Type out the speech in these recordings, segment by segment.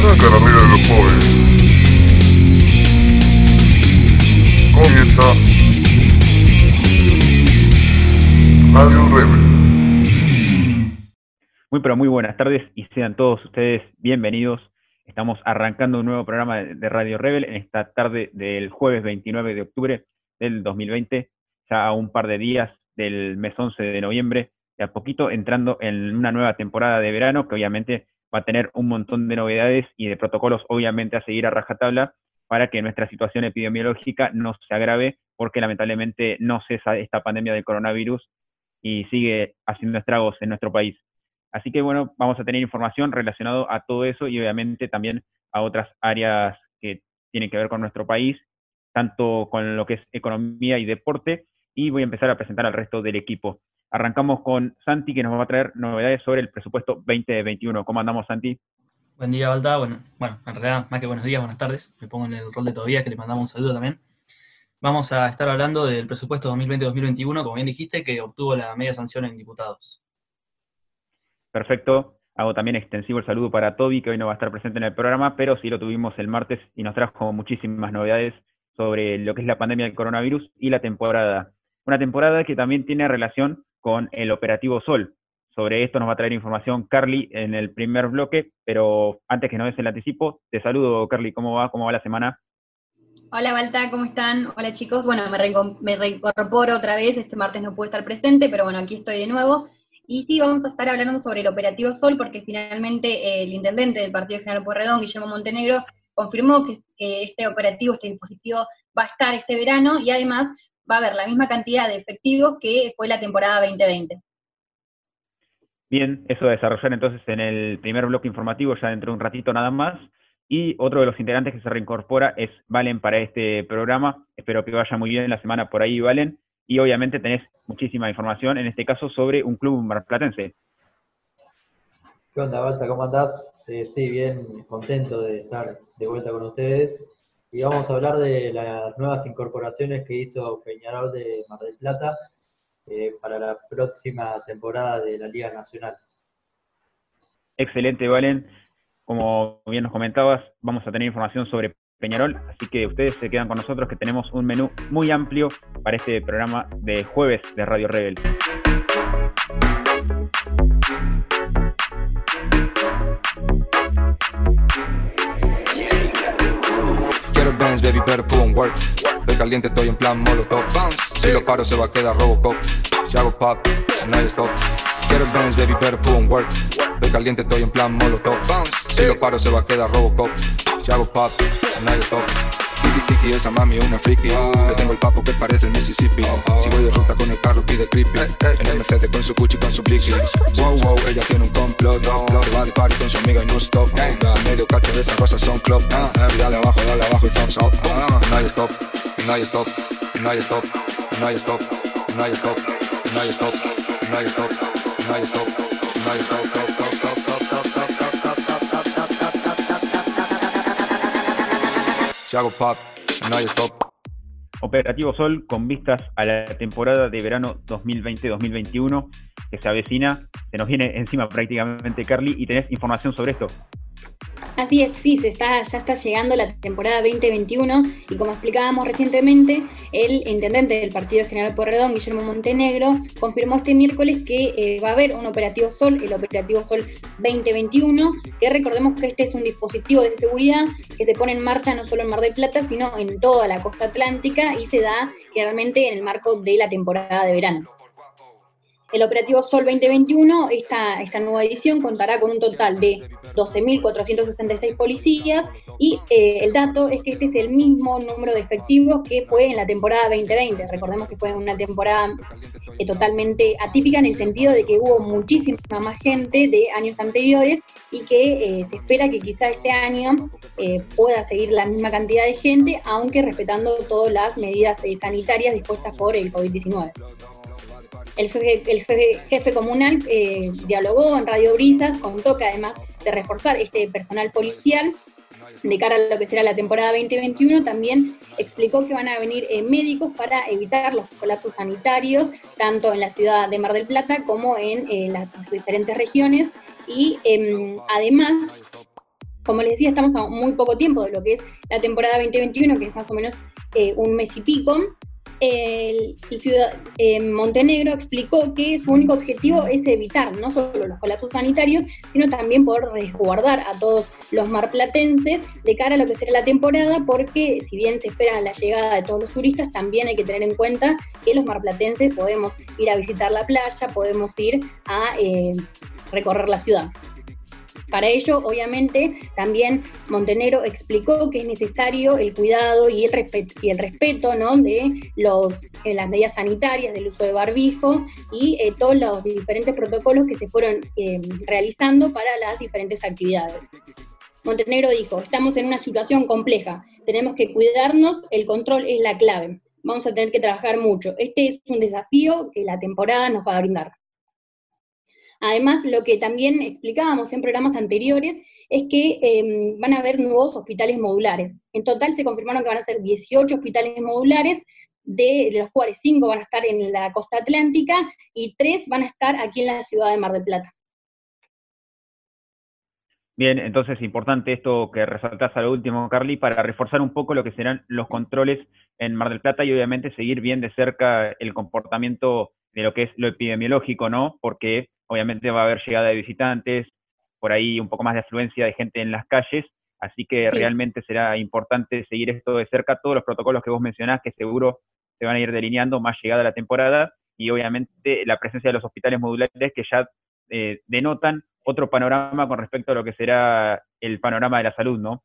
Arranca la regla de los. Comienza Radio Rebel. Muy pero muy buenas tardes y sean todos ustedes bienvenidos. Estamos arrancando un nuevo programa de Radio Rebel en esta tarde del jueves 29 de octubre del 2020, ya a un par de días del mes 11 de noviembre, de a poquito entrando en una nueva temporada de verano que obviamente va a tener un montón de novedades y de protocolos obviamente a seguir a rajatabla para que nuestra situación epidemiológica no se agrave porque lamentablemente no cesa esta pandemia del coronavirus y sigue haciendo estragos en nuestro país. Así que bueno, vamos a tener información relacionada a todo eso y obviamente también a otras áreas que tienen que ver con nuestro país, tanto con lo que es economía y deporte, y voy a empezar a presentar al resto del equipo. Arrancamos con Santi, que nos va a traer novedades sobre el presupuesto 2021. ¿Cómo andamos, Santi? Buen día, Balta. Bueno, bueno, en realidad, más que buenos días, buenas tardes. Me pongo en el rol de todavía, que le mandamos un saludo también. Vamos a estar hablando del presupuesto 2020-2021, como bien dijiste, que obtuvo la media sanción en diputados. Perfecto. Hago también extensivo el saludo para Toby, que hoy no va a estar presente en el programa, pero sí lo tuvimos el martes y nos trajo muchísimas novedades sobre lo que es la pandemia del coronavirus y la temporada. Una temporada que también tiene relación con el operativo Sol. Sobre esto nos va a traer información Carly en el primer bloque, pero antes que no des el anticipo, te saludo Carly, ¿cómo va? ¿Cómo va la semana? Hola Balta, ¿cómo están? Hola chicos, bueno, me, reincorporo otra vez, este martes no pude estar presente, pero bueno, aquí estoy de nuevo. Y sí, vamos a estar hablando sobre el operativo Sol, porque finalmente el intendente del Partido General Pueyrredón, Guillermo Montenegro, confirmó que este operativo, este dispositivo, va a estar este verano y además va a haber la misma cantidad de efectivos que fue la temporada 2020. Bien, eso a desarrollar entonces en el primer bloque informativo ya dentro de un ratito nada más. Y otro de los integrantes que se reincorpora es Valen para este programa. Espero que vaya muy bien la semana por ahí, Valen. Y obviamente tenés muchísima información, en este caso sobre un club marplatense. ¿Qué onda, Balta? ¿Cómo andás? Eh, sí, bien contento de estar de vuelta con ustedes y vamos a hablar de las nuevas incorporaciones que hizo Peñarol de Mar del Plata eh, para la próxima temporada de la Liga Nacional. Excelente, Valen. Como bien nos comentabas, vamos a tener información sobre Peñarol, así que ustedes se quedan con nosotros que tenemos un menú muy amplio para este programa de jueves de Radio Rebel. Better put on work. Estoy caliente, estoy en plan molotov. Si lo paro, se va a quedar Robocop. Si hago pop, no hay stop. Quiero Benz, baby, put on work. Estoy caliente, estoy en plan molotov. Si lo paro, se va a quedar Robocop. Si hago pop, no hay stop. Tiki tiki, esa mami es una friki. Le tengo el papo que parece el Mississippi. Si voy de ruta con el carro, pide creepy. En el Mercedes con su Gucci, con su blicky. Wow, wow, ella tiene un complot. Se va de party con su amiga y no stop. Medio cacho de esas cosas son club. Dale abajo, dale abajo y thumbs up. No hay stop, no hay stop, no hay stop, no hay stop, no hay stop, no hay stop, no hay stop, no hay stop, no hay stop. No hay stop. Operativo Sol con vistas a la temporada de verano 2020-2021 que se avecina. Se nos viene encima prácticamente Carly y tenés información sobre esto. Así es, sí, se está, ya está llegando la temporada 2021 y como explicábamos recientemente, el intendente del Partido General Porredón, Guillermo Montenegro, confirmó este miércoles que eh, va a haber un operativo Sol, el operativo Sol 2021, que recordemos que este es un dispositivo de seguridad que se pone en marcha no solo en Mar del Plata, sino en toda la costa atlántica y se da generalmente en el marco de la temporada de verano. El operativo Sol 2021, esta, nueva edición, contará con un total de 12.466 policías y eh, el dato es que este es el mismo número de efectivos que fue en la temporada 2020. Recordemos que fue una temporada eh, totalmente atípica en el sentido de que hubo muchísima más gente de años anteriores y que eh, se espera que quizá este año pueda seguir la misma cantidad de gente, aunque respetando todas las medidas sanitarias dispuestas por el COVID-19. El jefe, comunal eh, dialogó en Radio Brisas, contó que además de reforzar este personal policial, de cara a lo que será la temporada 2021, también explicó que van a venir eh, médicos para evitar los colapsos sanitarios, tanto en la ciudad de Mar del Plata como en eh, las diferentes regiones. Y em, además Como les decía, estamos a muy poco tiempo de lo que es la temporada 2021, que es más o menos un mes y pico. El, ciudad, eh, Montenegro explicó que su único objetivo es evitar no solo los colapsos sanitarios, sino también poder resguardar a todos los marplatenses de cara a lo que será la temporada, porque si bien se espera la llegada de todos los turistas, también hay que tener en cuenta que los marplatenses podemos ir a visitar la playa, podemos ir a eh, recorrer la ciudad. Para ello, obviamente, también Montenegro explicó que es necesario el cuidado y el respeto, de los, las medidas sanitarias, del uso de barbijo y eh, todos los diferentes protocolos que se fueron eh, realizando para las diferentes actividades. Montenegro dijo, estamos en una situación compleja, tenemos que cuidarnos, el control es la clave, vamos a tener que trabajar mucho. Este es un desafío que la temporada nos va a brindar. Además, lo que también explicábamos en programas anteriores es que em, van a haber nuevos hospitales modulares. En total se confirmaron que van a ser 18 hospitales modulares, de los cuales 5 van a estar en la costa atlántica y 3 van a estar aquí en la ciudad de Mar del Plata. Bien, entonces importante esto que resaltás a lo último, Carly, para reforzar un poco lo que serán los controles en Mar del Plata y obviamente seguir bien de cerca el comportamiento de lo que es lo epidemiológico, ¿no? Porque obviamente va a haber llegada de visitantes, por ahí un poco más de afluencia de gente en las calles, así que realmente será importante seguir esto de cerca, todos los protocolos que vos mencionás, que seguro se van a ir delineando más llegada la temporada, y obviamente la presencia de los hospitales modulares que ya eh, denotan otro panorama con respecto a lo que será el panorama de la salud, ¿no?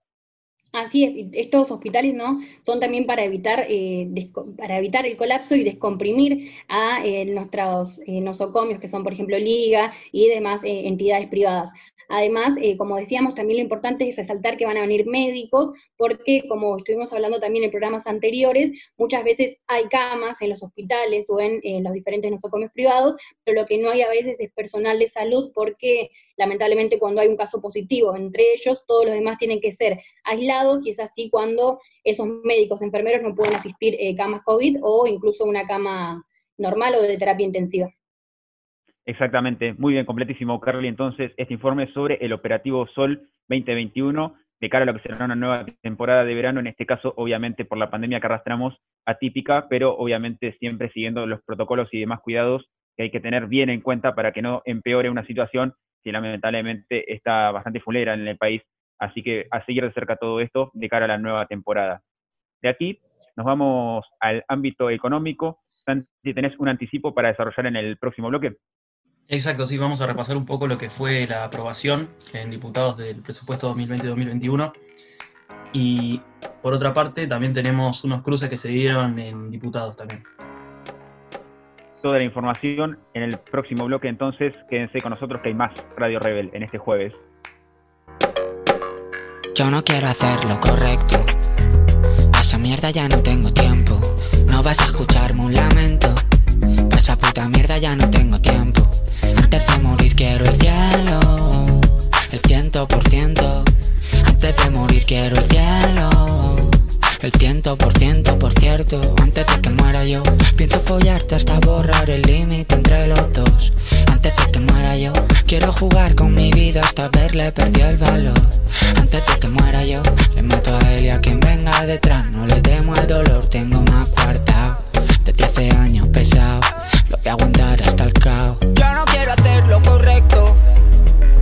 Así es, estos hospitales no son también para evitar eh, para evitar el colapso y descomprimir a eh, nuestros eh, nosocomios, que son por ejemplo Liga y demás entidades privadas. Además, eh, como decíamos, también lo importante es resaltar que van a venir médicos, porque como estuvimos hablando también en programas anteriores, muchas veces hay camas en los hospitales o en, los diferentes nosocomios privados, pero lo que no hay a veces es personal de salud, porque lamentablemente cuando hay un caso positivo entre ellos, todos los demás tienen que ser aislados y es así cuando esos médicos, enfermeros no pueden asistir eh, camas COVID o incluso una cama normal o de terapia intensiva. Exactamente, muy bien, completísimo, Carly. Entonces, este informe sobre el operativo Sol 2021 de cara a lo que será una nueva temporada de verano, en este caso, obviamente, por la pandemia que arrastramos, atípica, pero obviamente siempre siguiendo los protocolos y demás cuidados que hay que tener bien en cuenta para que no empeore una situación que lamentablemente está bastante fulera en el país. Así que a seguir de cerca todo esto de cara a la nueva temporada. De aquí nos vamos al ámbito económico. Si tenés un anticipo para desarrollar en el próximo bloque. Exacto, sí, vamos a repasar un poco lo que fue la aprobación en diputados del presupuesto 2020-2021. Y por otra parte, también tenemos unos cruces que se dieron en diputados también. Toda la información en el próximo bloque, entonces quédense con nosotros que hay más Radio Rebel en este jueves. Yo no quiero hacer lo correcto. A esa mierda ya no tengo tiempo. No vas a escucharme un lamento. Pa' esa puta mierda ya no tengo tiempo. Antes de morir quiero el cielo, el ciento por ciento. Antes de morir quiero el cielo, el ciento por ciento, por cierto. Antes de que muera yo, pienso follarte hasta borrar el límite entre los dos. Antes de que muera yo, quiero jugar con mi vida hasta verle perdió el valor. Antes de que muera yo, le mato a él y a quien venga detrás. No le temo el dolor, tengo más cuarta. Desde hace años pesado, lo voy a aguantar hasta el caos. Yo no quiero hacer lo correcto.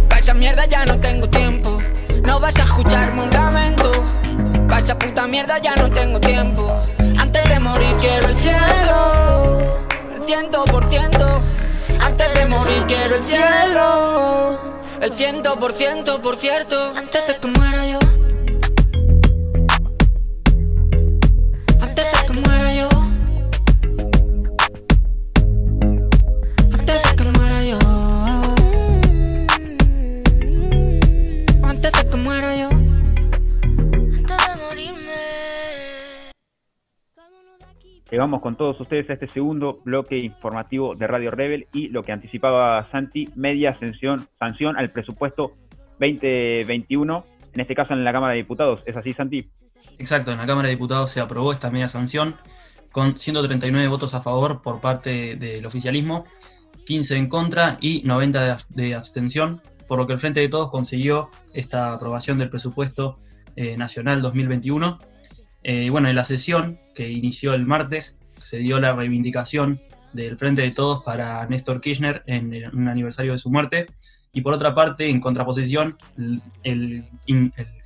Pa' esa mierda ya no tengo tiempo. No vas a escucharme un lamento. Pa' esa puta mierda ya no tengo tiempo. Antes de morir quiero el cielo. El ciento por ciento. Antes de morir quiero el cielo. El ciento por ciento, por cierto. Antes de que Llegamos con todos ustedes a este segundo bloque informativo de Radio Rebel y lo que anticipaba Santi, media sanción, al presupuesto 2021, en este caso en la Cámara de Diputados. ¿Es así, Santi? Exacto, en la Cámara de Diputados se aprobó esta media sanción con 139 votos a favor por parte del oficialismo, 15 en contra y 90 de abstención. por lo que el Frente de Todos consiguió esta aprobación del presupuesto eh, nacional 2021. Eh, bueno, en la sesión que inició el martes se dio la reivindicación del Frente de Todos para Néstor Kirchner en, un aniversario de su muerte. Y por otra parte, en contraposición, el,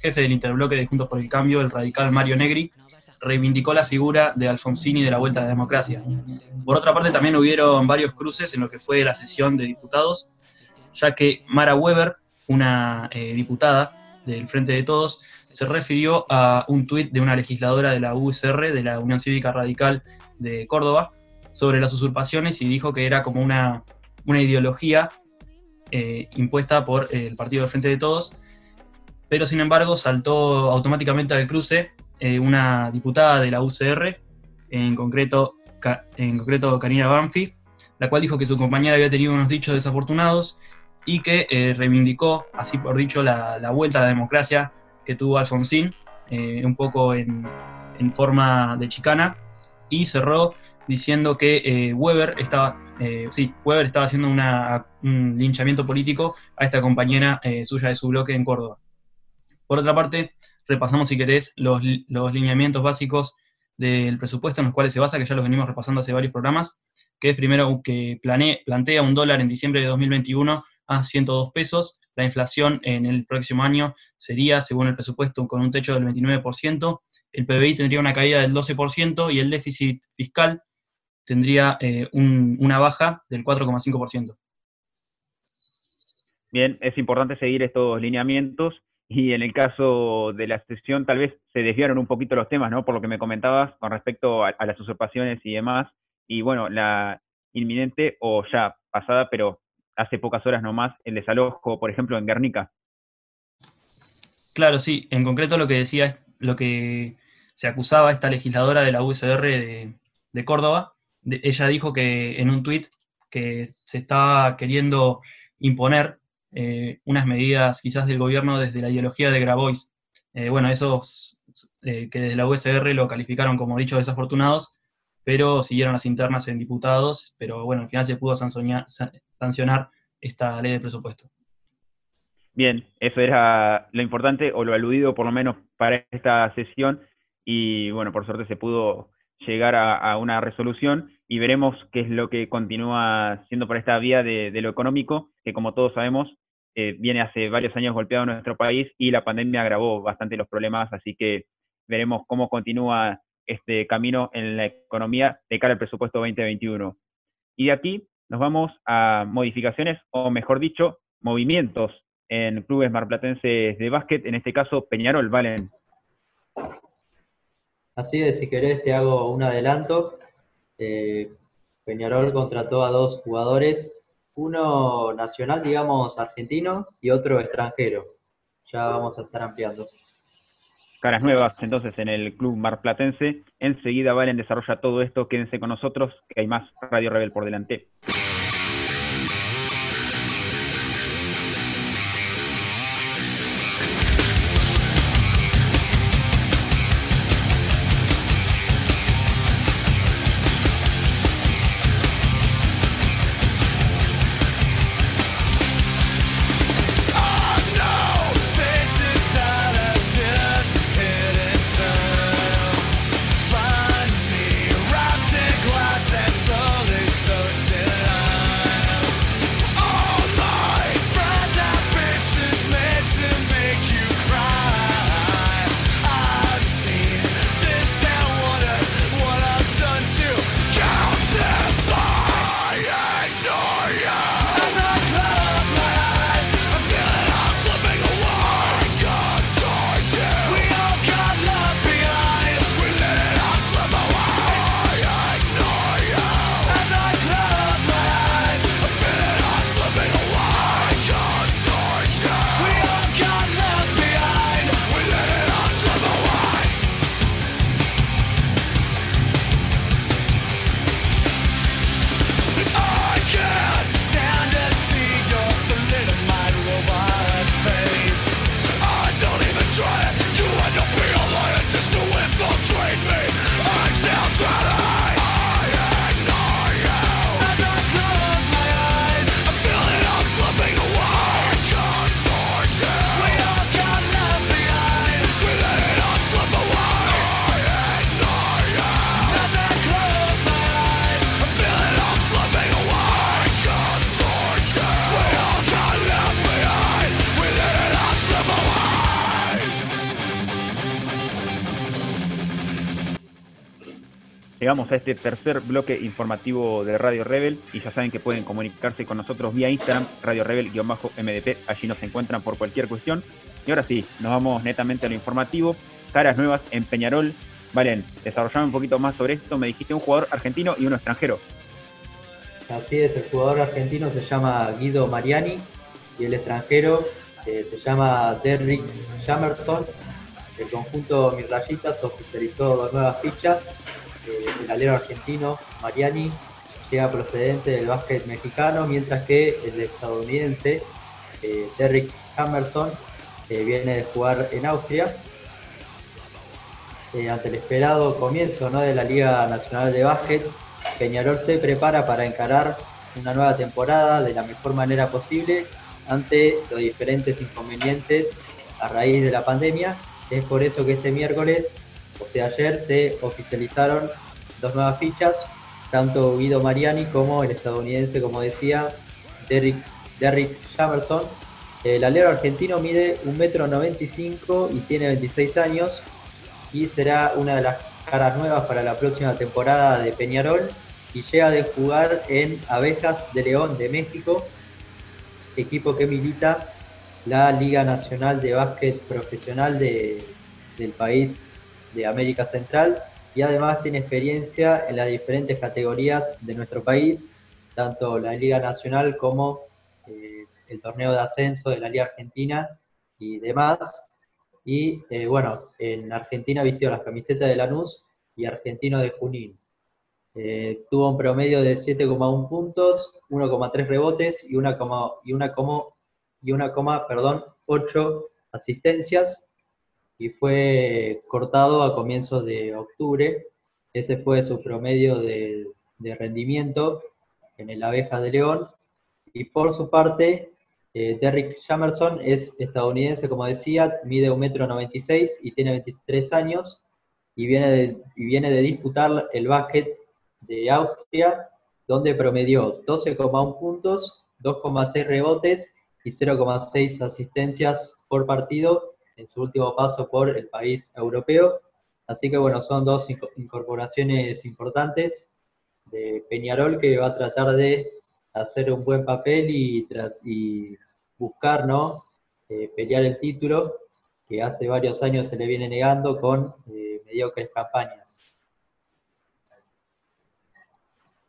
jefe del interbloque de Juntos por el Cambio, el radical Mario Negri, reivindicó la figura de Alfonsini de la Vuelta a la Democracia. Por otra parte, también hubieron varios cruces en lo que fue la sesión de diputados, ya que Mara Weber, una eh, diputada del Frente de Todos, se refirió a un tuit de una legisladora de la USR, de la Unión Cívica Radical de Córdoba, sobre las usurpaciones y dijo que era como una, una ideología eh, impuesta por el Partido del Frente de Todos, pero sin embargo saltó automáticamente al cruce eh, una diputada de la UCR, en concreto, en concreto Karina Banfi, la cual dijo que su compañera había tenido unos dichos desafortunados y que eh, reivindicó, así por dicho, la, vuelta a la democracia que tuvo Alfonsín, un poco en, en, forma de chicana, y cerró diciendo que Weber estaba eh, sí, Weber estaba haciendo un linchamiento político a esta compañera eh, suya de su bloque en Córdoba. Por otra parte, repasamos, si querés, los, lineamientos básicos del presupuesto en los cuales se basa, que ya los venimos repasando hace varios programas, que es primero que plantea un dólar en diciembre de 2021 a 102 pesos, la inflación en el próximo año sería, según el presupuesto, con un techo del 29%, el PBI tendría una caída del 12% y el déficit fiscal tendría eh, una baja del 4,5%. Bien, es importante seguir estos lineamientos y en el caso de la sesión tal vez se desviaron un poquito los temas, ¿no? Por lo que me comentabas con respecto a, las usurpaciones y demás. Y bueno, la inminente o ya pasada, pero hace pocas horas nomás, el desalojo, por ejemplo, en Guernica. Claro, sí. En concreto lo que decía, lo que se acusaba esta legisladora de la USR de Córdoba, ella dijo que en un tuit que se está queriendo imponer eh, unas medidas quizás del gobierno desde la ideología de Grabois. Eh, bueno, esos eh, que desde la USR lo calificaron como dicho desafortunados, pero siguieron las internas en diputados, pero bueno, al final se pudo sancionar esta ley de presupuesto. Bien, eso era lo importante o lo aludido por lo menos para esta sesión y bueno, por suerte se pudo llegar a, una resolución y veremos qué es lo que continúa siendo por esta vía de, lo económico, que como todos sabemos, eh, viene hace varios años golpeado nuestro país y la pandemia agravó bastante los problemas, así que veremos cómo continúa este camino en la economía de cara al presupuesto 2021. Y de aquí nos vamos a modificaciones, o mejor dicho, movimientos en clubes marplatenses de básquet, en este caso Peñarol, Valen. Así es, si querés te hago un adelanto. Eh, Peñarol contrató a dos jugadores, uno nacional, digamos, argentino, y otro extranjero. Ya vamos a estar ampliando. Caras nuevas entonces en el club marplatense. Enseguida Valen desarrolla todo esto. Quédense con nosotros, que hay más Radio Rebel por delante. Llegamos a este tercer bloque informativo de Radio Rebel y ya saben que pueden comunicarse con nosotros vía Instagram, Radio Rebel-MDP, allí nos encuentran por cualquier cuestión. Y ahora sí, nos vamos netamente a lo informativo. Caras nuevas en Peñarol. Valen, desarrollame un poquito más sobre esto. Me dijiste un jugador argentino y uno extranjero. Así es, el jugador argentino se llama Guido Mariani y el extranjero eh, se llama Derrick Jamerson. El conjunto Mirrayitas oficializó nuevas fichas el alero argentino Mariani llega procedente del básquet mexicano, mientras que el estadounidense eh, Derrick Hammerson viene de jugar en Austria. Eh, ante el esperado comienzo de la Liga Nacional de Básquet, Peñarol se prepara para encarar una nueva temporada de la mejor manera posible ante los diferentes inconvenientes a raíz de la pandemia. Es por eso que este miércoles o sea, ayer se oficializaron dos nuevas fichas, tanto Guido Mariani como el estadounidense, como decía, Derrick, Derrick Jamerson. El alero argentino mide 1,95 m y tiene 26 años y será una de las caras nuevas para la próxima temporada de Peñarol y llega de jugar en Abejas de León de México, equipo que milita la Liga Nacional de Básquet Profesional de, del país de América Central y además tiene experiencia en las diferentes categorías de nuestro país, tanto la Liga Nacional como eh, el torneo de ascenso de la Liga Argentina y demás. Y eh, bueno, en Argentina vistió las camisetas de Lanús y Argentino de Junín. Eh, tuvo un promedio de 7,1 puntos, 1,3 rebotes y 1,8 y una, y una, perdón, 8 asistencias y fue cortado a comienzos de octubre. Ese fue su promedio de, rendimiento en el Abeja de León. Y por su parte, eh, Derrick Jamerson es estadounidense, como decía, mide 1,96 m y tiene 23 años y viene, de, y viene de disputar el básquet de Austria, donde promedió 12,1 puntos, 2,6 rebotes y 0,6 asistencias por partido en su último paso por el país europeo. Así que bueno, son dos incorporaciones importantes de Peñarol que va a tratar de hacer un buen papel y, buscar, ¿no? Eh, pelear el título que hace varios años se le viene negando con eh, mediocres campañas.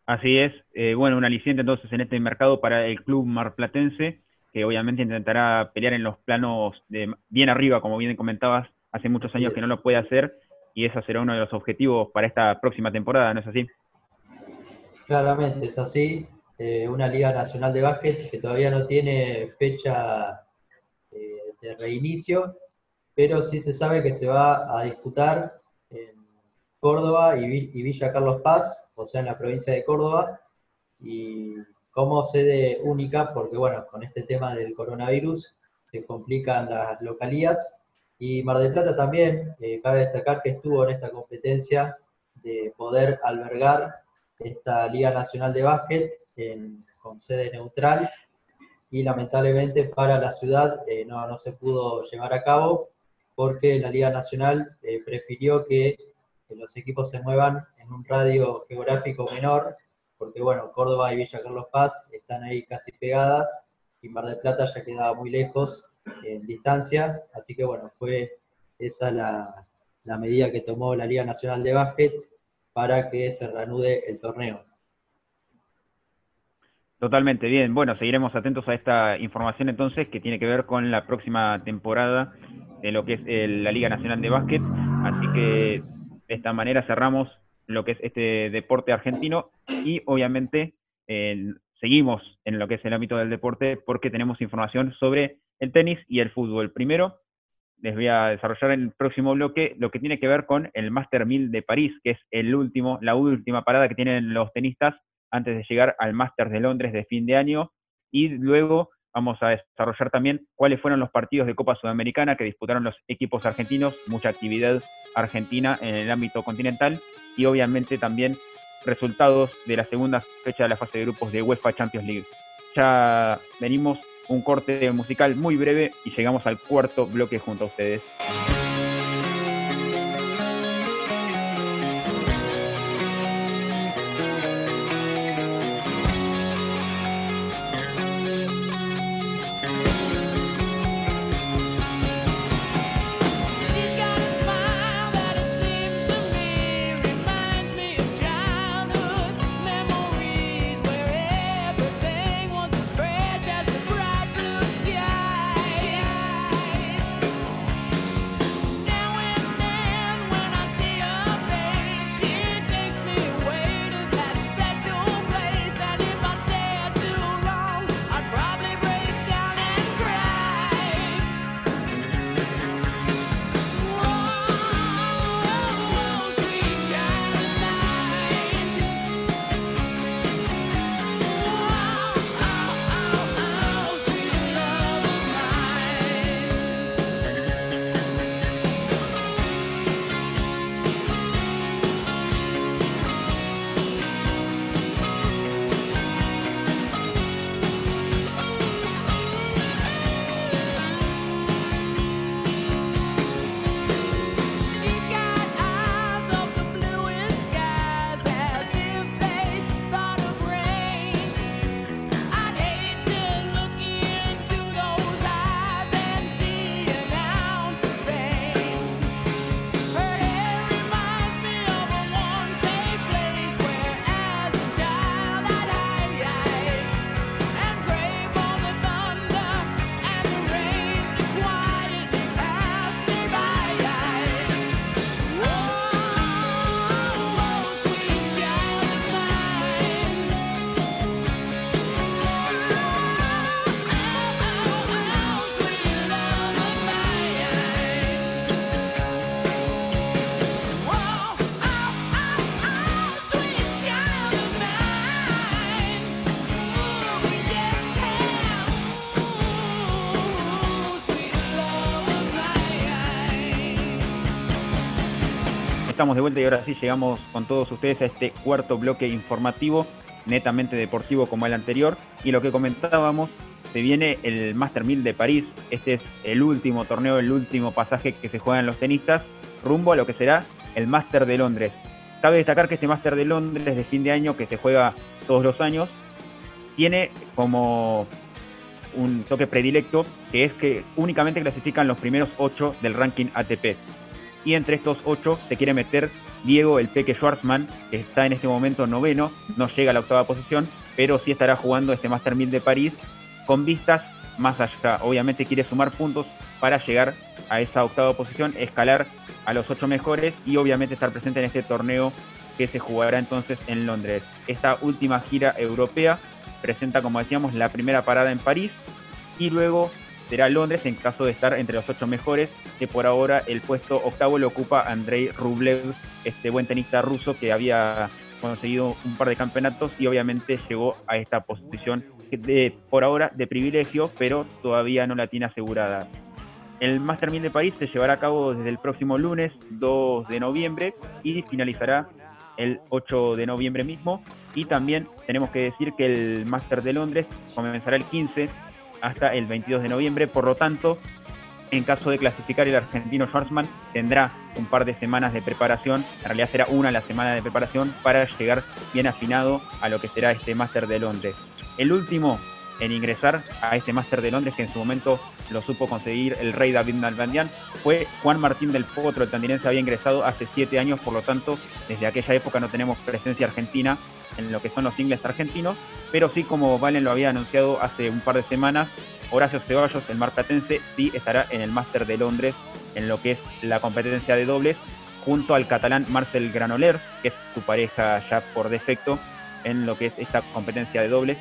Así es, eh, bueno, un aliciente entonces en este mercado para el club marplatense que obviamente intentará pelear en los planos de bien arriba, como bien comentabas, hace muchos años que no lo puede hacer y ese será uno de los objetivos para esta próxima temporada, ¿no es así? Claramente, es así. Eh, una Liga Nacional de Básquet que todavía no tiene fecha eh, de reinicio, pero sí se sabe que se va a disputar en Córdoba y, y Villa Carlos Paz, o sea, en la provincia de Córdoba, y como sede única, porque bueno, con este tema del coronavirus se complican las localías. Y Mar del Plata también, eh, cabe destacar que estuvo en esta competencia de poder albergar esta Liga Nacional de Básquet con sede neutral y lamentablemente para la ciudad eh, no, no, se pudo llevar a cabo porque la Liga Nacional eh, prefirió que los equipos se muevan en un radio geográfico menor porque bueno, Córdoba y Villa Carlos Paz están ahí casi pegadas y Mar del Plata ya quedaba muy lejos en distancia, así que bueno, fue esa la, la medida que tomó la Liga Nacional de Básquet para que se reanude el torneo. Totalmente bien. Bueno, seguiremos atentos a esta información entonces que tiene que ver con la próxima temporada de lo que es la Liga Nacional de Básquet. Así que de esta manera cerramos lo que es este deporte argentino y obviamente seguimos en lo que es el ámbito del deporte porque tenemos información sobre el tenis y el fútbol. Primero, les voy a desarrollar en el próximo bloque lo que tiene que ver con el Master 1000 de París, que es el último, la última parada que tienen los tenistas antes de llegar al Master de Londres de fin de año. Y luego vamos a desarrollar también cuáles fueron los partidos de Copa Sudamericana que disputaron los equipos argentinos, mucha actividad argentina en el ámbito continental y obviamente también resultados de la segunda fecha de la fase de grupos de UEFA Champions League. Ya venimos un corte musical muy breve y llegamos al cuarto bloque junto a ustedes. Estamos de vuelta y ahora sí llegamos con todos ustedes a este cuarto bloque informativo, netamente deportivo como el anterior. Y lo que comentábamos, se viene el Master 1000 de París. Este es el último torneo, el último pasaje que se juegan los tenistas, rumbo a lo que será el Master de Londres. Cabe destacar que este Master de Londres de fin de año, que se juega todos los años, tiene como un toque predilecto, que es que únicamente clasifican los primeros ocho del ranking ATP y entre estos ocho se quiere meter Diego el Peque Schwartzman, que está en este momento noveno, no llega a la octava posición, pero sí estará jugando este Master 1000 de París con vistas más allá. Obviamente quiere sumar puntos para llegar a esa octava posición, escalar a los ocho mejores y obviamente estar presente en este torneo que se jugará entonces en Londres. Esta última gira europea presenta, como decíamos, la primera parada en París y luego será Londres en caso de estar entre los ocho mejores, que por ahora el puesto octavo lo ocupa Andrei Rublev, este buen tenista ruso que había conseguido un par de campeonatos y obviamente llegó a esta posición de, por ahora de privilegio, pero todavía no la tiene asegurada. El Master 1000 de París se llevará a cabo desde el próximo lunes 2 de noviembre y finalizará el 8 de noviembre mismo. Y también tenemos que decir que el Master de Londres comenzará el 15 hasta el 22 de noviembre. Por lo tanto, en caso de clasificar el argentino Schwarzman, tendrá un par de semanas de preparación, en realidad será una la semana de preparación para llegar bien afinado a lo que será este Máster de Londres. El último en ingresar a este Máster de Londres, que en su momento lo supo conseguir el rey David Nalbandian, fue Juan Martín del Potro, el tandinense había ingresado hace siete años, por lo tanto, desde aquella época no tenemos presencia argentina en lo que son los singles argentinos, pero sí, como Valen lo había anunciado hace un par de semanas, Horacio Ceballos, el marplatense, sí estará en el Máster de Londres en lo que es la competencia de dobles, junto al catalán Marcel Granoller, que es su pareja ya por defecto en lo que es esta competencia de dobles.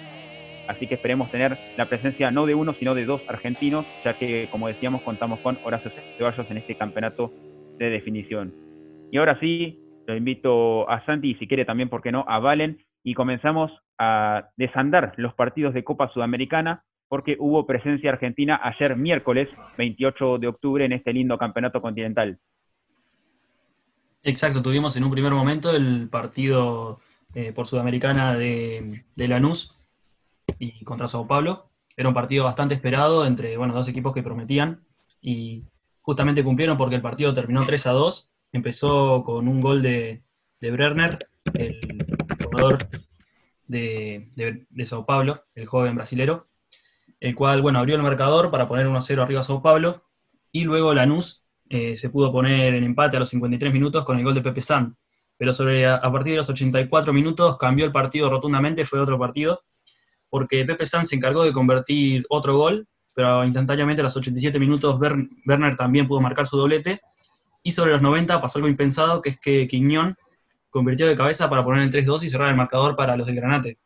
Así que esperemos tener la presencia no de uno, sino de dos argentinos, ya que, como decíamos, contamos con Horacio Ceballos en este campeonato de definición. Y ahora sí, lo invito a Santi y si quiere también, ¿por qué no?, a Valen y comenzamos a desandar los partidos de Copa Sudamericana porque hubo presencia argentina ayer miércoles 28 de octubre en este lindo campeonato continental. Exacto, tuvimos en un primer momento el partido eh, por Sudamericana de, de, Lanús y contra Sao Paulo. Era un partido bastante esperado entre bueno, dos equipos que prometían y justamente cumplieron porque el partido terminó 3 a 2. Empezó con un gol de, de Brenner, el jugador de, Sao Paulo, el joven brasilero, el cual, bueno, abrió el marcador para poner 1-0 arriba a Sao Paulo, y luego Lanús eh, se pudo poner en empate a los 53 minutos con el gol de Pepe San. Pero a, partir de los 84 minutos cambió el partido rotundamente, fue otro partido, porque Pepe San se encargó de convertir otro gol, pero instantáneamente a los 87 minutos Werner también pudo marcar su doblete, y sobre los 90 pasó algo impensado, que es que Quiñón convirtió de cabeza para poner en 3-2 y cerrar el marcador para los del Granate.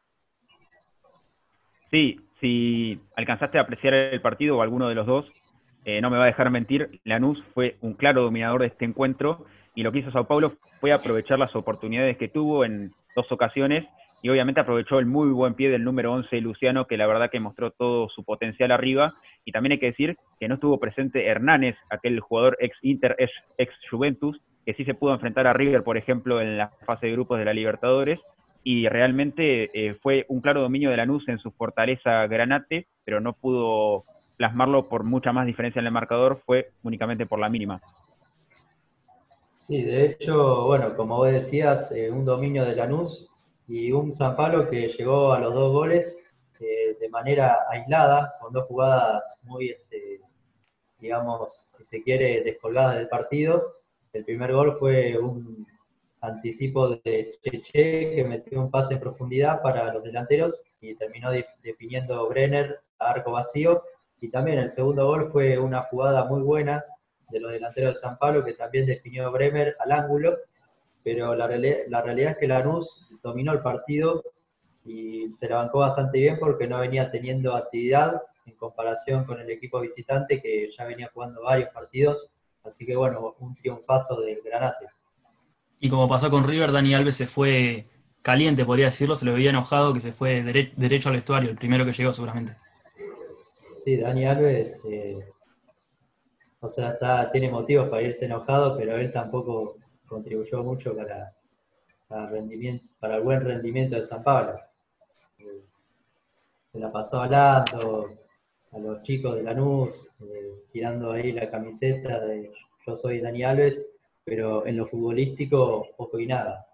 Sí, si alcanzaste a apreciar el partido o alguno de los dos, eh, no me va a dejar mentir, Lanús fue un claro dominador de este encuentro y lo que hizo Sao Paulo fue aprovechar las oportunidades que tuvo en dos ocasiones y obviamente aprovechó el muy buen pie del número 11 Luciano, que la verdad que mostró todo su potencial arriba. Y también hay que decir que no estuvo presente Hernández, aquel jugador ex Inter, ex Juventus, que sí se pudo enfrentar a River, por ejemplo, en la fase de grupos de la Libertadores, y realmente eh, fue un claro dominio de Lanús en su fortaleza Granate, pero no pudo plasmarlo por mucha más diferencia en el marcador, fue únicamente por la mínima. Sí, de hecho, bueno, como vos decías, eh, un dominio de Lanús y un San Pablo que llegó a los dos goles eh, de manera aislada, con dos jugadas muy, este, digamos, si se quiere, descolgadas del partido, el primer gol fue un anticipo de Cheche que metió un pase en profundidad para los delanteros y terminó definiendo Brenner a arco vacío. Y también el segundo gol fue una jugada muy buena de los delanteros de San Pablo que también definió Bremer al ángulo. Pero la, la realidad es que Lanús dominó el partido y se la bancó bastante bien porque no venía teniendo actividad en comparación con el equipo visitante que ya venía jugando varios partidos Así que bueno, un triunfazo del Granate. Y como pasó con River, Dani Alves se fue caliente, podría decirlo, se lo veía enojado que se fue derecho al vestuario, el primero que llegó seguramente. Sí, Dani Alves, eh, o sea, está, tiene motivos para irse enojado, pero él tampoco contribuyó mucho para, el buen rendimiento de San Pablo. Eh, se la pasó hablando a los chicos de Lanús, eh, tirando ahí la camiseta de yo soy Dani Alves, pero en lo futbolístico poco y nada.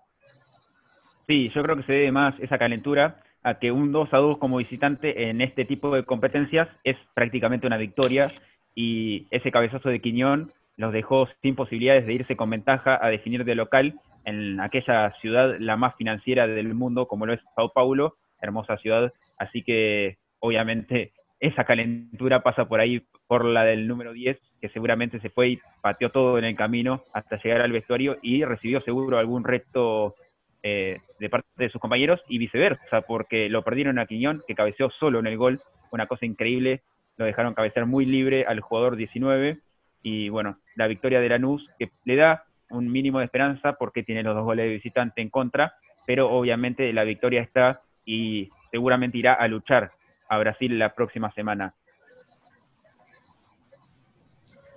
Sí, yo creo que se debe más esa calentura a que un 2 a 2 como visitante en este tipo de competencias es prácticamente una victoria y ese cabezazo de Quiñón los dejó sin posibilidades de irse con ventaja a definir de local en aquella ciudad la más financiera del mundo como lo es Sao Paulo, hermosa ciudad, así que obviamente esa calentura pasa por ahí por la del número 10, que seguramente se fue y pateó todo en el camino hasta llegar al vestuario y recibió seguro algún reto eh, de parte de sus compañeros y viceversa, porque lo perdieron a Quiñón, que cabeceó solo en el gol, una cosa increíble, lo dejaron cabecear muy libre al jugador 19 y bueno, la victoria de Lanús que le da un mínimo de esperanza porque tiene los dos goles de visitante en contra, pero obviamente la victoria está y seguramente irá a luchar a Brasil la próxima semana.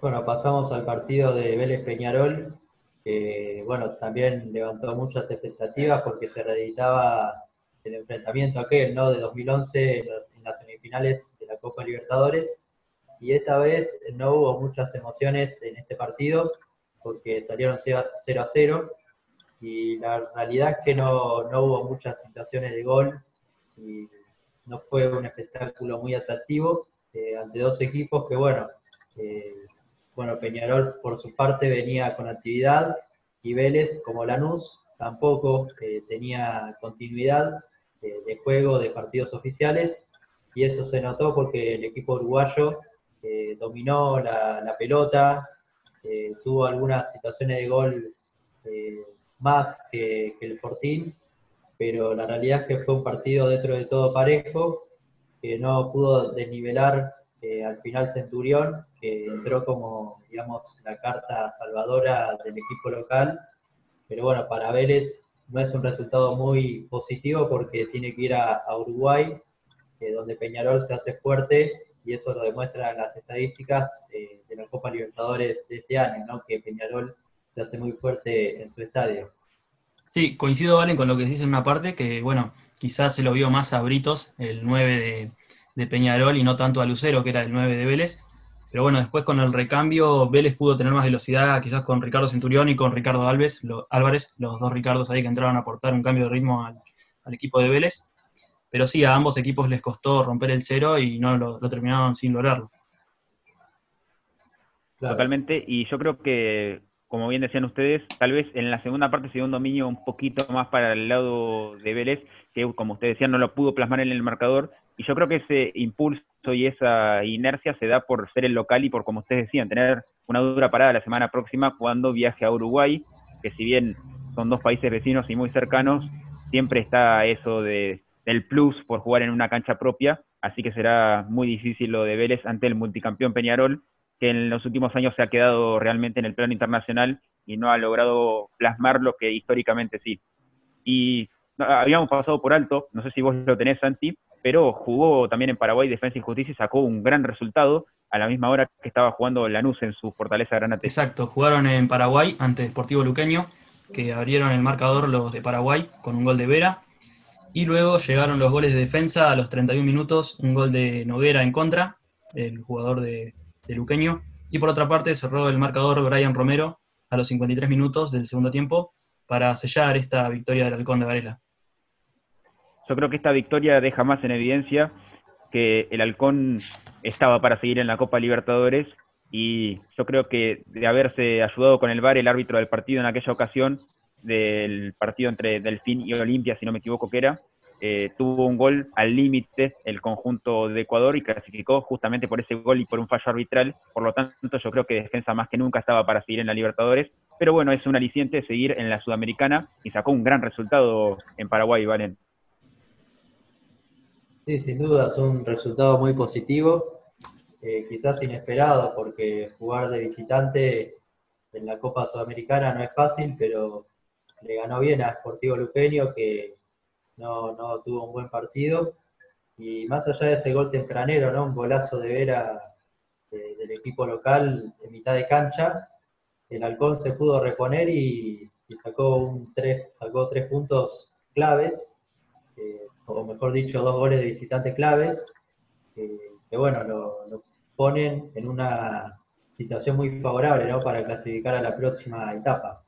Bueno, pasamos al partido de Vélez Peñarol, que bueno, también levantó muchas expectativas porque se reeditaba el enfrentamiento aquel, ¿no? De 2011 en, las semifinales de la Copa Libertadores. Y esta vez no hubo muchas emociones en este partido porque salieron 0 a 0 y la realidad es que no, no hubo muchas situaciones de gol. Y no fue un espectáculo muy atractivo eh, ante dos equipos que, bueno, eh, bueno, Peñarol por su parte venía con actividad. Y Vélez, como Lanús, tampoco eh, tenía continuidad de juego de partidos oficiales. Y eso se notó porque el equipo uruguayo dominó la, pelota, tuvo algunas situaciones de gol más que, el Fortín pero la realidad es que fue un partido dentro de todo parejo, que no pudo desnivelar eh, al final Centurión, que entró como, digamos, la carta salvadora del equipo local, pero bueno, para Vélez no es un resultado muy positivo porque tiene que ir a, Uruguay, eh, donde Peñarol se hace fuerte, y eso lo demuestran las estadísticas eh, de la Copa Libertadores de este año, ¿no? que Peñarol se hace muy fuerte en su estadio. Sí, coincido, Valen, con lo que dice en una parte, que bueno, quizás se lo vio más a Britos, el 9 de, Peñarol, y no tanto a Lucero, que era el 9 de Vélez. Pero bueno, después con el recambio, Vélez pudo tener más velocidad, quizás con Ricardo Centurión y con Ricardo Álvarez, los dos Ricardos ahí que entraron a aportar un cambio de ritmo al, equipo de Vélez. Pero sí, a ambos equipos les costó romper el cero y no lo, terminaron sin lograrlo. Totalmente, y yo creo que como bien decían ustedes, tal vez en la segunda parte se dio un dominio un poquito más para el lado de Vélez, que como ustedes decían no lo pudo plasmar en el marcador, y yo creo que ese impulso y esa inercia se da por ser el local y por, como ustedes decían, tener una dura parada la semana próxima cuando viaje a Uruguay, que si bien son dos países vecinos y muy cercanos, siempre está eso de, del plus por jugar en una cancha propia, así que será muy difícil lo de Vélez ante el multicampeón Peñarol, que en los últimos años se ha quedado realmente en el plano internacional y no ha logrado plasmar lo que históricamente sí. Y habíamos pasado por alto, no sé si vos lo tenés, Santi, pero jugó también en Paraguay Defensa y Justicia y sacó un gran resultado a la misma hora que estaba jugando Lanús en su Fortaleza Granate. Exacto, jugaron en Paraguay ante Deportivo Luqueño, que abrieron el marcador los de Paraguay con un gol de Vera. Y luego llegaron los goles de defensa a los 31 minutos, un gol de Noguera en contra, el jugador de, Luqueño. Y por otra parte cerró el marcador Brian Romero a los 53 minutos del segundo tiempo para sellar esta victoria del Halcón de Varela. Yo creo que esta victoria deja más en evidencia que el Halcón estaba para seguir en la Copa Libertadores y yo creo que de haberse ayudado con el VAR el árbitro del partido en aquella ocasión, del partido entre Delfín y Olimpia, si no me equivoco que era, eh, tuvo un gol al límite el conjunto de Ecuador y clasificó justamente por ese gol y por un fallo arbitral. Por lo tanto, yo creo que defensa más que nunca estaba para seguir en la Libertadores. Pero bueno, es un aliciente seguir en la Sudamericana y sacó un gran resultado en Paraguay, Valen. Sí, sin duda, es un resultado muy positivo, eh, quizás inesperado, porque jugar de visitante en la Copa Sudamericana no es fácil, pero le ganó bien a Sportivo Lupeño, que no, no tuvo un buen partido. Y más allá de ese gol tempranero, ¿no? Un golazo de Vera del equipo local en mitad de cancha. el Halcón se pudo reponer y, sacó, un tres, sacó tres puntos claves, eh, o mejor dicho, dos goles de visitantes claves, eh, que bueno, lo, lo ponen en una situación muy favorable ¿no? para clasificar a la próxima etapa.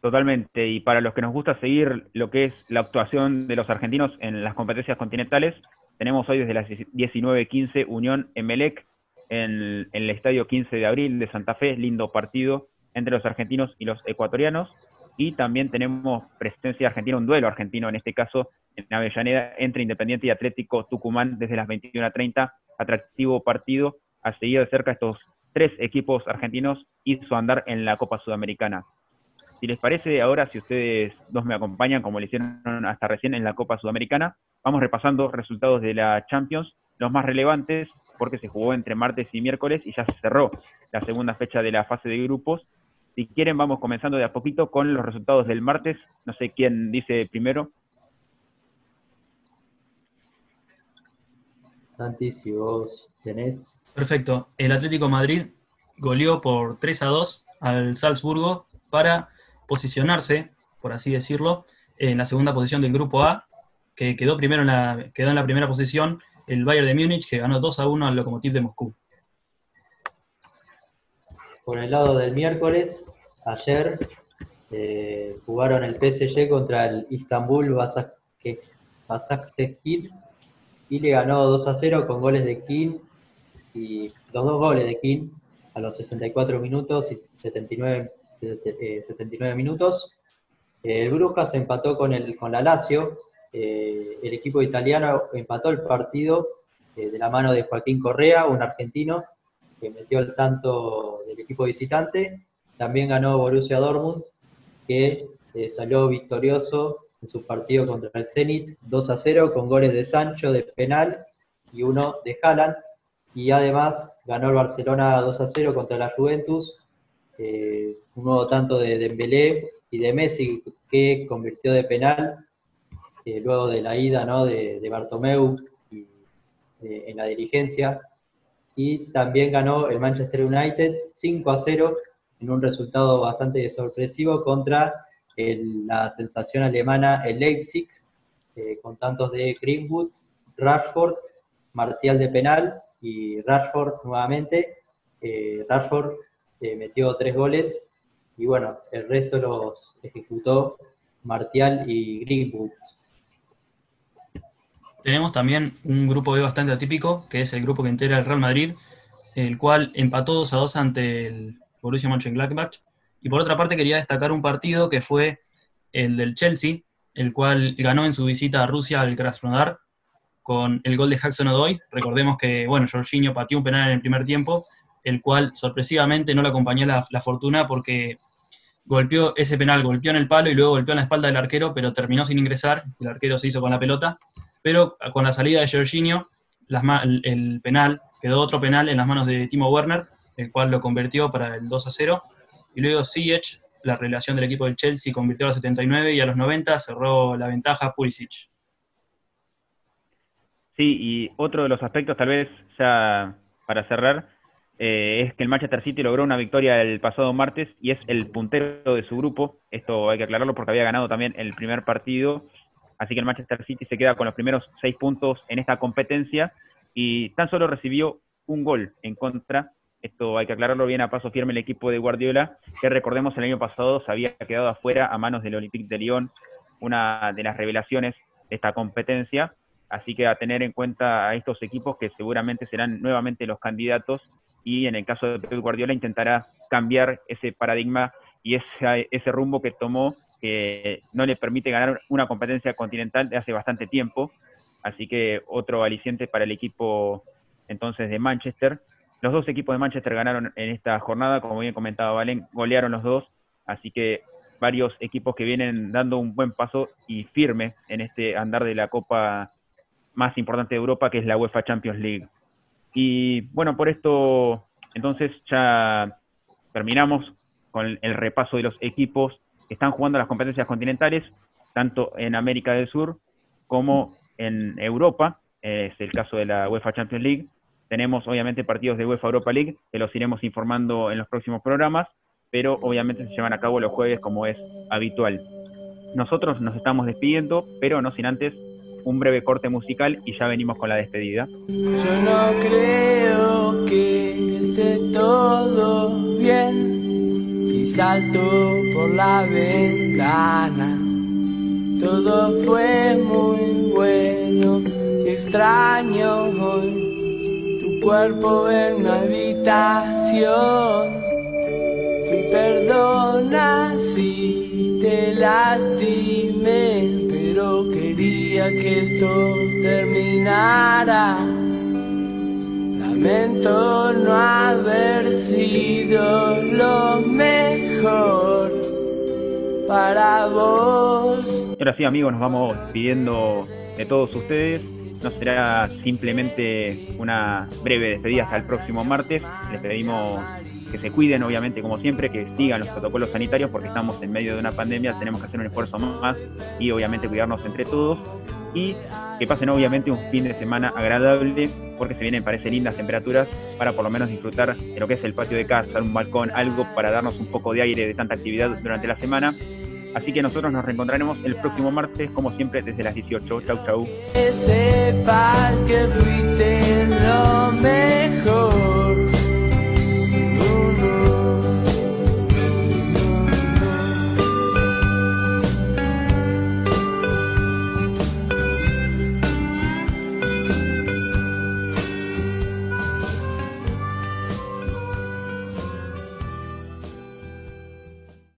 Totalmente, y para los que nos gusta seguir lo que es la actuación de los argentinos en las competencias continentales, tenemos hoy desde las 19.15 Unión Emelec en, en, el Estadio 15 de Abril de Santa Fe, lindo partido entre los argentinos y los ecuatorianos, y también tenemos presencia argentina, un duelo argentino en este caso, en Avellaneda, entre Independiente y Atlético Tucumán desde las 21.30, atractivo partido a seguir de cerca estos tres equipos argentinos y su andar en la Copa Sudamericana. Si les parece, ahora si ustedes dos me acompañan, como lo hicieron hasta recién en la Copa Sudamericana, vamos repasando resultados de la Champions, los más relevantes, porque se jugó entre martes y miércoles y ya se cerró la segunda fecha de la fase de grupos. Si quieren, vamos comenzando de a poquito con los resultados del martes. No sé quién dice primero. Santi, si vos tenés. Perfecto. El Atlético Madrid goleó por 3 a 2 al Salzburgo para posicionarse, por así decirlo, en la segunda posición del grupo A, que quedó primero en la, quedó en la primera posición el Bayern de Múnich, que ganó 2 a 1 al Lokomotiv de Moscú. Por el lado del miércoles, ayer eh, jugaron el PSG contra el Istanbul Basaksehir y le ganó 2 a 0 con goles de King y los dos goles de King a los 64 minutos y 79, 79 minutos. El Brujas empató con, el, con la Lazio, eh, el equipo italiano empató el partido eh, de la mano de Joaquín Correa, un argentino que metió el tanto del equipo visitante. También ganó Borussia Dortmund, que eh, salió victorioso en su partido contra el Zenit 2 a 0 con goles de Sancho de penal y uno de Haaland. Y además ganó el Barcelona 2 a 0 contra la Juventus, eh, un nuevo tanto de Dembélé y de Messi que convirtió de penal eh, luego de la ida ¿no? de, de Bartomeu y, eh, en la dirigencia. Y también ganó el Manchester United 5 a 0 en un resultado bastante sorpresivo contra el, la sensación alemana, el Leipzig, eh, con tantos de Greenwood, Rashford, Martial de penal y Rashford nuevamente. Eh, Rashford eh, metió tres goles y bueno, el resto los ejecutó Martial y Greenwood. Tenemos también un grupo B bastante atípico, que es el grupo que integra el Real Madrid, el cual empató 2 a 2 ante el Borussia Mönchengladbach. Y por otra parte quería destacar un partido que fue el del Chelsea, el cual ganó en su visita a Rusia al Krasnodar con el gol de Jackson Odoy. Recordemos que, bueno, Jorginho pateó un penal en el primer tiempo, el cual sorpresivamente no le acompañó la, la fortuna porque golpeó ese penal, golpeó en el palo y luego golpeó en la espalda del arquero, pero terminó sin ingresar. El arquero se hizo con la pelota. Pero con la salida de Jorginho, el penal, quedó otro penal en las manos de Timo Werner, el cual lo convirtió para el 2 a 0. Y luego Ziyech, la relación del equipo del Chelsea, convirtió a los 79 y a los 90 cerró la ventaja Pulisic. Sí, y otro de los aspectos, tal vez ya para cerrar, eh, es que el Manchester City logró una victoria el pasado martes y es el puntero de su grupo. Esto hay que aclararlo porque había ganado también el primer partido. Así que el Manchester City se queda con los primeros seis puntos en esta competencia y tan solo recibió un gol en contra esto hay que aclararlo bien a paso firme el equipo de Guardiola, que recordemos el año pasado se había quedado afuera a manos del Olympique de Lyon, una de las revelaciones de esta competencia. Así que a tener en cuenta a estos equipos que seguramente serán nuevamente los candidatos y en el caso de Pep Guardiola intentará cambiar ese paradigma y ese, ese rumbo que tomó que no le permite ganar una competencia continental de hace bastante tiempo. Así que otro aliciente para el equipo entonces de Manchester. Los dos equipos de Manchester ganaron en esta jornada, como bien comentaba Valen, golearon los dos, así que varios equipos que vienen dando un buen paso y firme en este andar de la Copa más importante de Europa, que es la UEFA Champions League. Y bueno, por esto entonces ya terminamos con el repaso de los equipos que están jugando las competencias continentales, tanto en América del Sur como en Europa, es el caso de la UEFA Champions League. tenemos obviamente partidos de UEFA Europa League, que los iremos informando en los próximos programas, pero obviamente se llevan a cabo los jueves como es habitual. Nosotros nos estamos despidiendo, pero no sin antes un breve corte musical y ya venimos con la despedida. Yo no creo que esté todo bien si salto por la ventana. Todo fue muy bueno extraño hoy tu cuerpo en mi habitación. Y perdona si te lastimé, que esto terminara. Lamento no haber sido lo mejor para vos. Ahora sí, amigos, nos vamos pidiendo de todos ustedes. No será simplemente una breve despedida hasta el próximo martes. Les pedimos que se cuiden, obviamente, como siempre, que sigan los protocolos sanitarios porque estamos en medio de una pandemia, tenemos que hacer un esfuerzo más y obviamente cuidarnos entre todos y que pasen obviamente un fin de semana agradable porque se vienen, parece, lindas temperaturas para por lo menos disfrutar de lo que es el patio de casa, un balcón, algo para darnos un poco de aire de tanta actividad durante la semana. Así que nosotros nos reencontraremos el próximo martes, como siempre, desde las 18. Chau, chau. Que sepas que fuiste lo mejor.